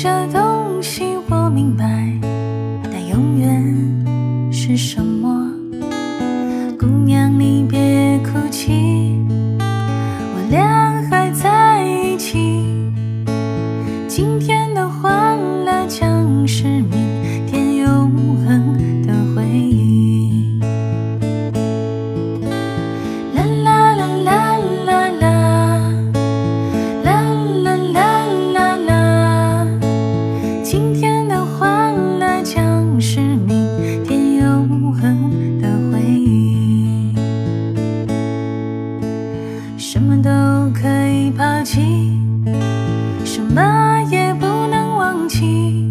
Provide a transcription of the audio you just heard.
这东西我明白但永远是什么。姑娘你别哭泣我俩今天的欢乐将是明天永恒的回忆什么都可以抛弃什么也不能忘记。